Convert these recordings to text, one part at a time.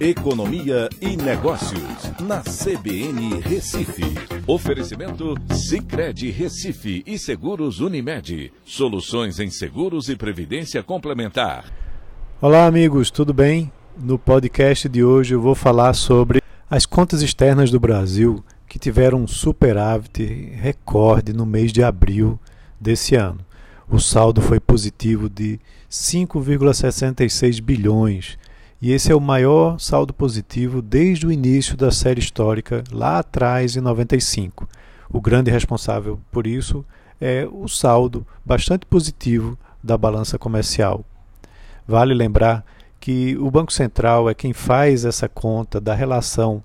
Economia e Negócios, na CBN Recife. Oferecimento Cicred Recife e Seguros Unimed. Soluções em seguros e previdência complementar. Olá, amigos, tudo bem? No podcast de hoje eu vou falar sobre as contas externas do Brasil que tiveram um superávit recorde no mês de abril desse ano. O saldo foi positivo de 5,66 bilhões e esse é o maior saldo positivo desde o início da série histórica, lá atrás, em 95. O grande responsável por isso é o saldo bastante positivo da balança comercial. Vale lembrar que o Banco Central é quem faz essa conta da relação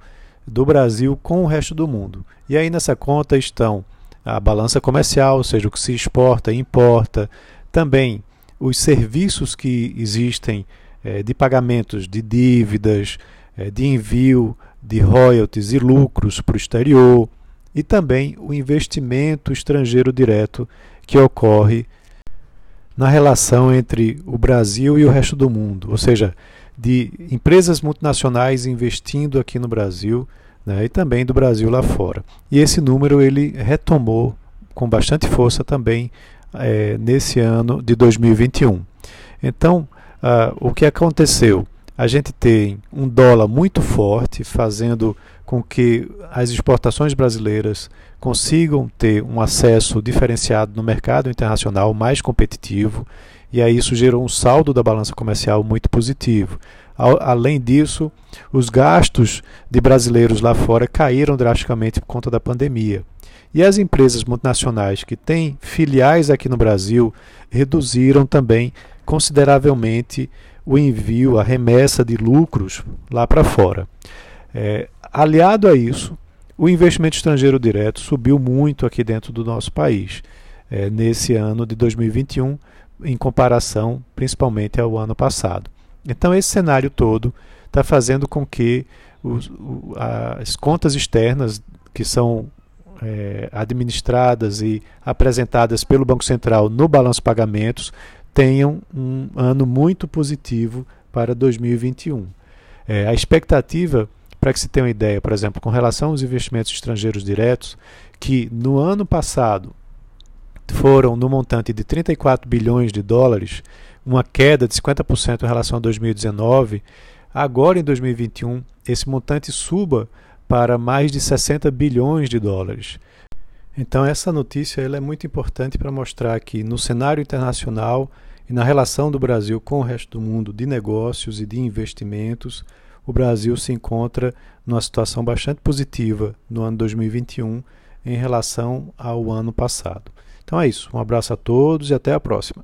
do Brasil com o resto do mundo. E aí nessa conta estão a balança comercial, ou seja, o que se exporta e importa, também os serviços que existem é, de pagamentos de dívidas, é, de envio de royalties e lucros para o exterior, e também o investimento estrangeiro direto que ocorre na relação entre o Brasil e o resto do mundo, ou seja, de empresas multinacionais investindo aqui no Brasil né, e também do Brasil lá fora. E esse número ele retomou com bastante força também é, nesse ano de 2021. Então, Uh, o que aconteceu? A gente tem um dólar muito forte, fazendo com que as exportações brasileiras consigam ter um acesso diferenciado no mercado internacional mais competitivo, e aí isso gerou um saldo da balança comercial muito positivo. Além disso, os gastos de brasileiros lá fora caíram drasticamente por conta da pandemia. E as empresas multinacionais que têm filiais aqui no Brasil reduziram também consideravelmente o envio, a remessa de lucros lá para fora. É, aliado a isso, o investimento estrangeiro direto subiu muito aqui dentro do nosso país é, nesse ano de 2021, em comparação principalmente ao ano passado. Então, esse cenário todo está fazendo com que os, as contas externas, que são é, administradas e apresentadas pelo Banco Central no balanço pagamentos, tenham um ano muito positivo para 2021. É, a expectativa, para que se tenha uma ideia, por exemplo, com relação aos investimentos estrangeiros diretos, que no ano passado foram no montante de 34 bilhões de dólares, uma queda de 50% em relação a 2019, agora em 2021 esse montante suba para mais de 60 bilhões de dólares. Então essa notícia ela é muito importante para mostrar que no cenário internacional e na relação do Brasil com o resto do mundo de negócios e de investimentos, o Brasil se encontra numa situação bastante positiva no ano 2021 em relação ao ano passado. Então é isso. Um abraço a todos e até a próxima.